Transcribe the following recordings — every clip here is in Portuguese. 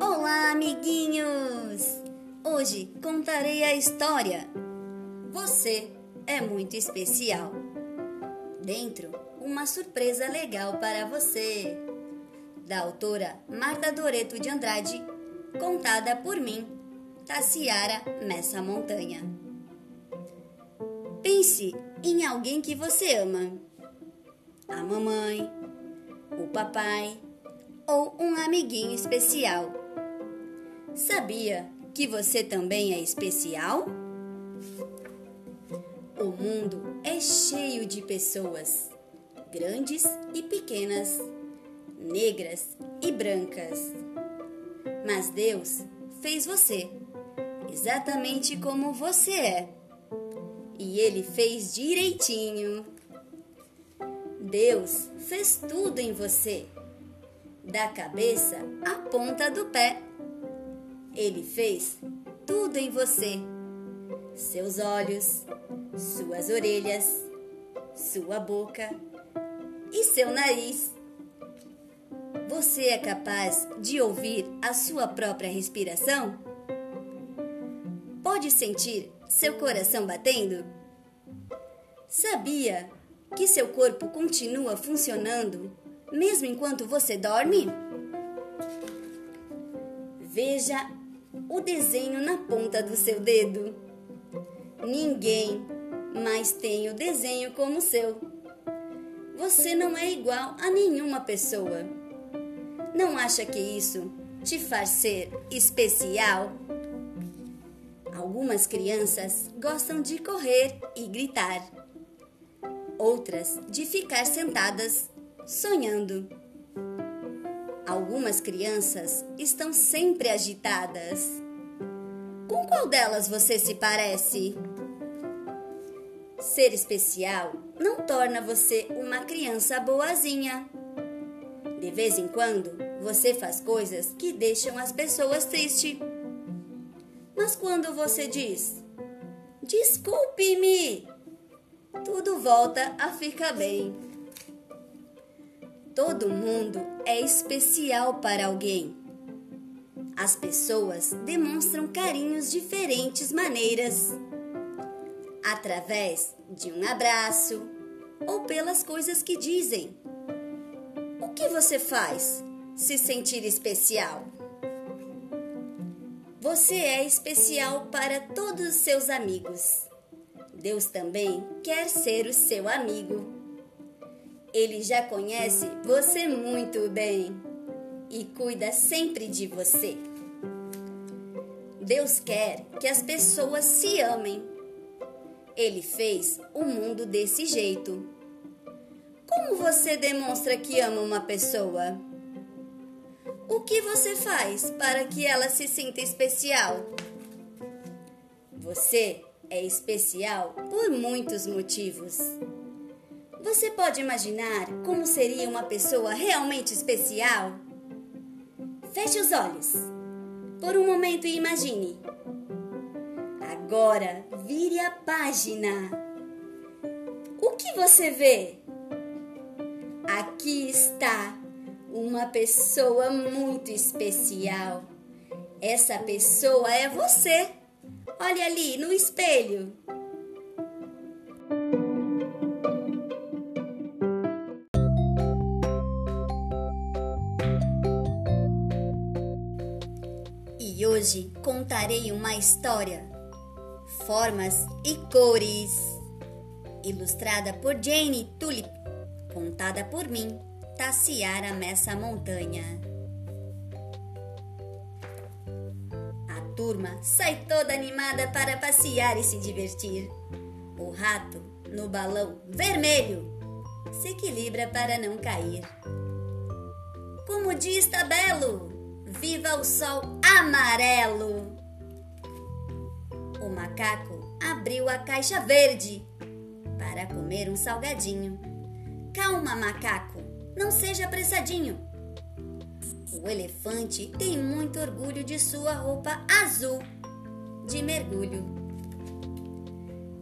Olá, amiguinhos! Hoje contarei a história. Você é muito especial. Dentro, uma surpresa legal para você. Da autora Marta Doreto de Andrade, contada por mim, Tassiara Messa Montanha. Pense em alguém que você ama. A mamãe, o papai ou um amiguinho especial. Sabia que você também é especial? O mundo é cheio de pessoas, grandes e pequenas, negras e brancas. Mas Deus fez você exatamente como você é. E Ele fez direitinho. Deus fez tudo em você, da cabeça à ponta do pé. Ele fez tudo em você: seus olhos, suas orelhas, sua boca e seu nariz. Você é capaz de ouvir a sua própria respiração? Pode sentir seu coração batendo? Sabia que seu corpo continua funcionando mesmo enquanto você dorme? Veja o desenho na ponta do seu dedo. Ninguém mais tem o desenho como o seu. Você não é igual a nenhuma pessoa. Não acha que isso te faz ser especial? Algumas crianças gostam de correr e gritar, outras de ficar sentadas sonhando. Algumas crianças estão sempre agitadas. Com qual delas você se parece? Ser especial não torna você uma criança boazinha. De vez em quando, você faz coisas que deixam as pessoas tristes. Mas quando você diz: Desculpe-me, tudo volta a ficar bem. Todo mundo é especial para alguém. As pessoas demonstram carinhos diferentes maneiras através de um abraço ou pelas coisas que dizem. O que você faz se sentir especial? Você é especial para todos os seus amigos. Deus também quer ser o seu amigo. Ele já conhece você muito bem e cuida sempre de você. Deus quer que as pessoas se amem. Ele fez o mundo desse jeito. Como você demonstra que ama uma pessoa? O que você faz para que ela se sinta especial? Você é especial por muitos motivos. Você pode imaginar como seria uma pessoa realmente especial? Feche os olhos. Por um momento e imagine. Agora, vire a página. O que você vê? Aqui está uma pessoa muito especial. Essa pessoa é você. Olha ali no espelho. E hoje contarei uma história, formas e cores, ilustrada por Jane Tulip, contada por mim, Tassiara Messa Montanha. Turma sai toda animada para passear e se divertir. O rato, no balão vermelho, se equilibra para não cair. Como diz Tabelo, Viva o sol amarelo! O macaco abriu a caixa verde para comer um salgadinho. Calma, macaco, não seja apressadinho. O elefante tem muito orgulho de sua roupa azul de mergulho.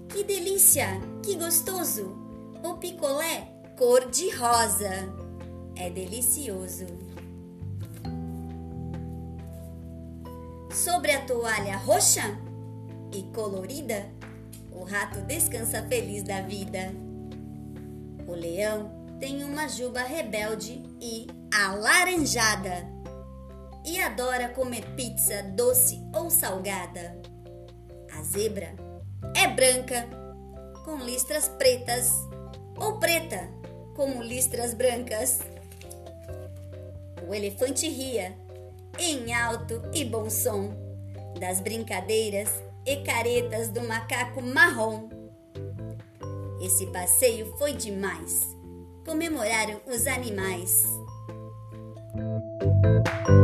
Que delícia! Que gostoso! O picolé cor de rosa. É delicioso. Sobre a toalha roxa e colorida, o rato descansa feliz da vida. O leão tem uma juba rebelde e alaranjada e adora comer pizza doce ou salgada. A zebra é branca com listras pretas ou preta com listras brancas. O elefante ria em alto e bom som das brincadeiras e caretas do macaco marrom. Esse passeio foi demais. Comemoraram os animais. Thank you.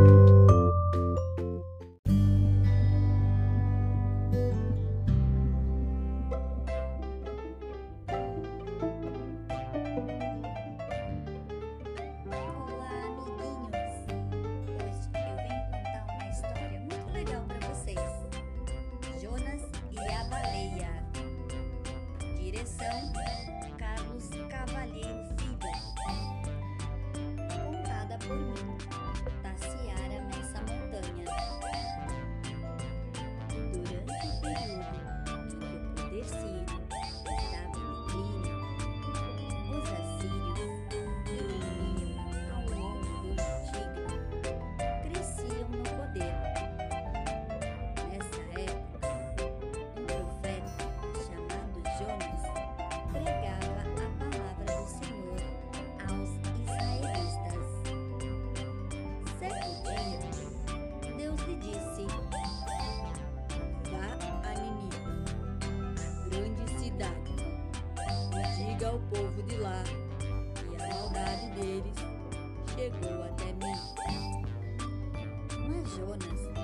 Ao povo de lá, e a maldade deles chegou até mim. Mas Jonas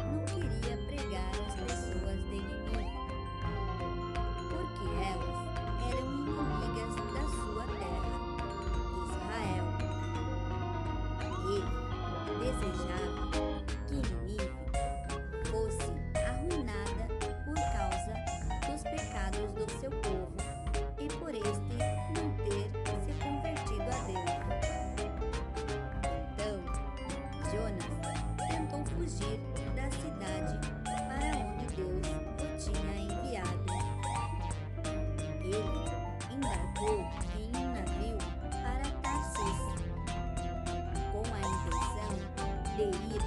da cidade para onde Deus o tinha enviado. Ele embarcou em um navio para Tarsis, com a intenção de ir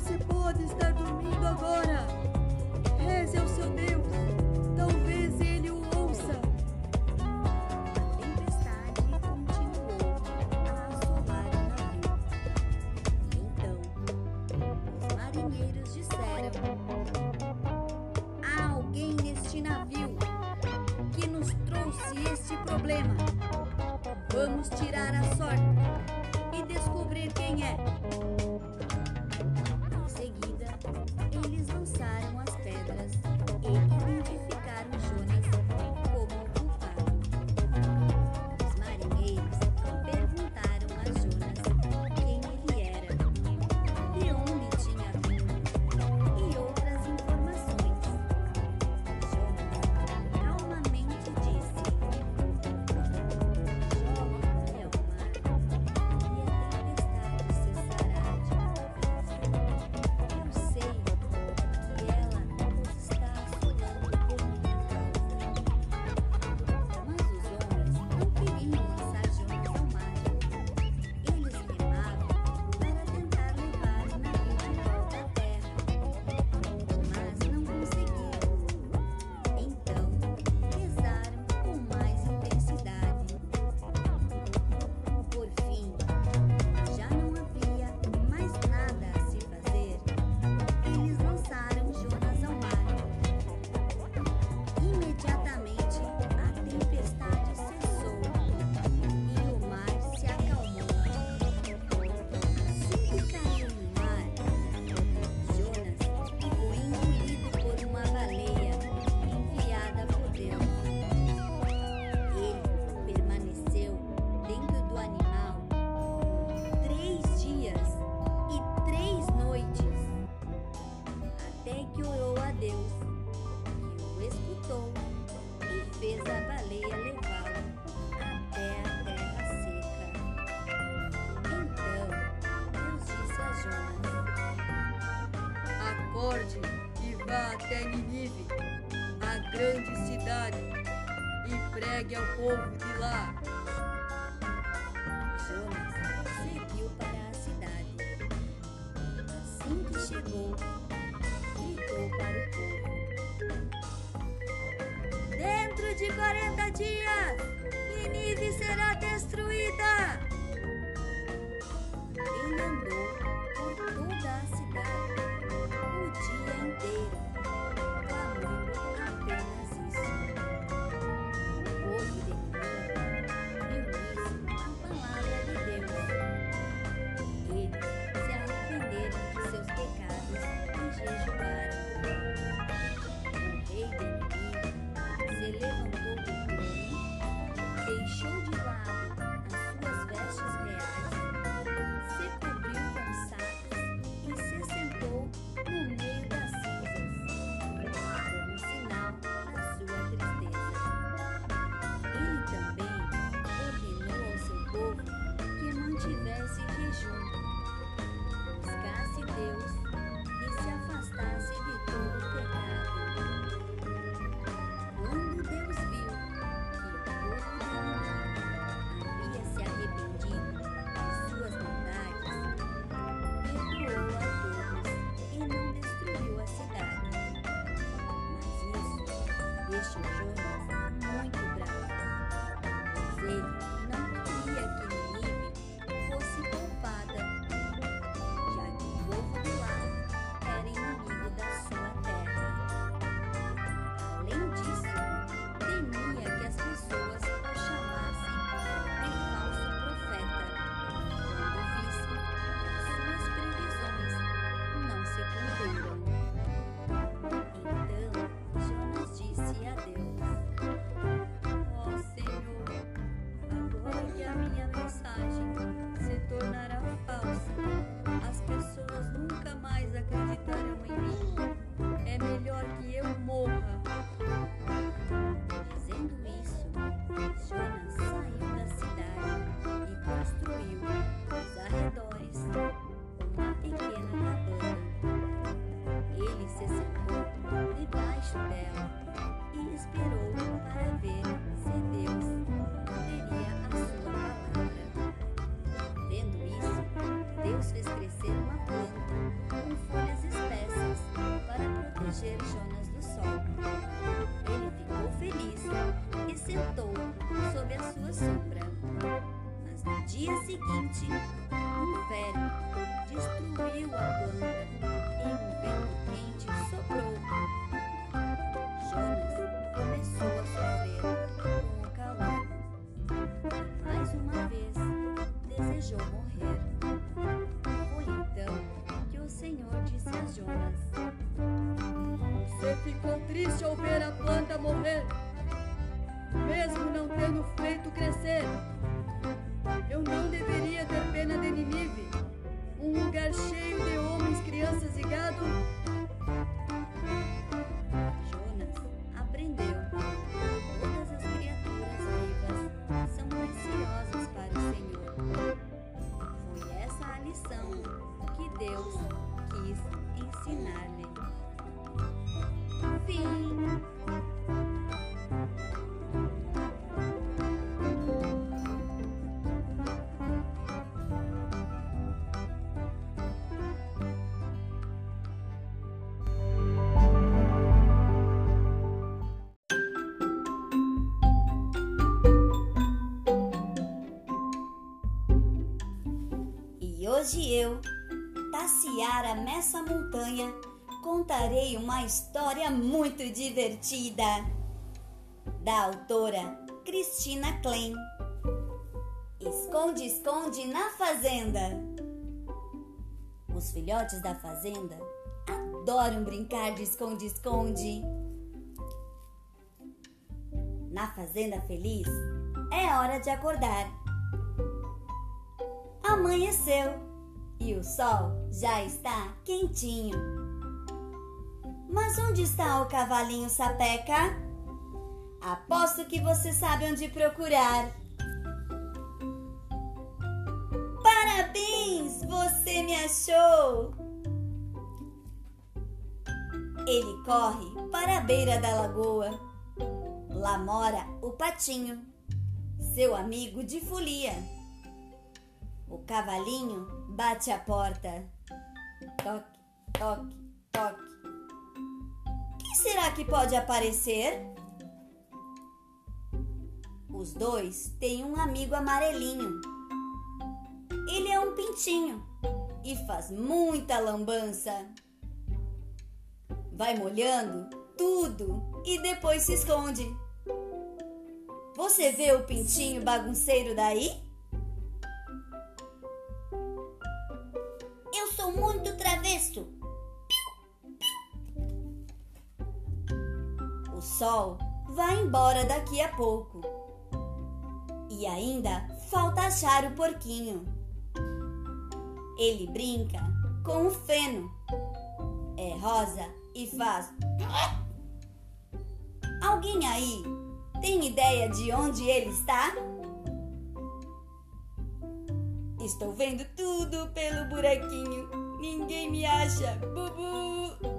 você pode estar dormindo agora? Reze ao seu Deus, acorde e vá até Ninive, a grande cidade, e pregue ao povo de lá. Jonas seguiu para a cidade. Assim que chegou, gritou para o povo: Dentro de 40 dias, Ninive será destruída. Ele andou dia isso deixou Jonas muito bravo, pois ele crescer uma planta com folhas espessas para proteger Jonas do sol. Ele ficou feliz e sentou sob a sua sombra. Mas no dia seguinte, um vento destruiu a planta e um vento quente soprou. Jonas começou a sofrer com o calor. E mais uma vez desejou morrer. Triste ao ver a planta morrer, mesmo não tendo feito crescer. Eu não deveria ter pena de Ninive, um lugar cheio de homens, crianças e gado. Jonas aprendeu todas as criaturas vivas são preciosas para o Senhor. Foi essa a lição que Deus quis ensinar-lhe. E hoje eu, Tassiara Messa Montanha, contarei uma história muito divertida da autora Cristina Klein. Esconde, esconde na fazenda. Os filhotes da fazenda adoram brincar de esconde, esconde. Na fazenda feliz é hora de acordar. Amanheceu e o sol já está quentinho. Mas onde está o cavalinho sapeca? Aposto que você sabe onde procurar. Parabéns, você me achou! Ele corre para a beira da lagoa. Lá mora o patinho, seu amigo de folia. O cavalinho bate a porta. Toque, toque, toque. Será que pode aparecer? Os dois têm um amigo amarelinho. Ele é um pintinho e faz muita lambança. Vai molhando tudo e depois se esconde. Você vê o pintinho bagunceiro daí? Eu sou muito travesso. Sol vai embora daqui a pouco. E ainda falta achar o porquinho. Ele brinca com o feno. É rosa e faz. Alguém aí tem ideia de onde ele está? Estou vendo tudo pelo buraquinho. Ninguém me acha. Bubu!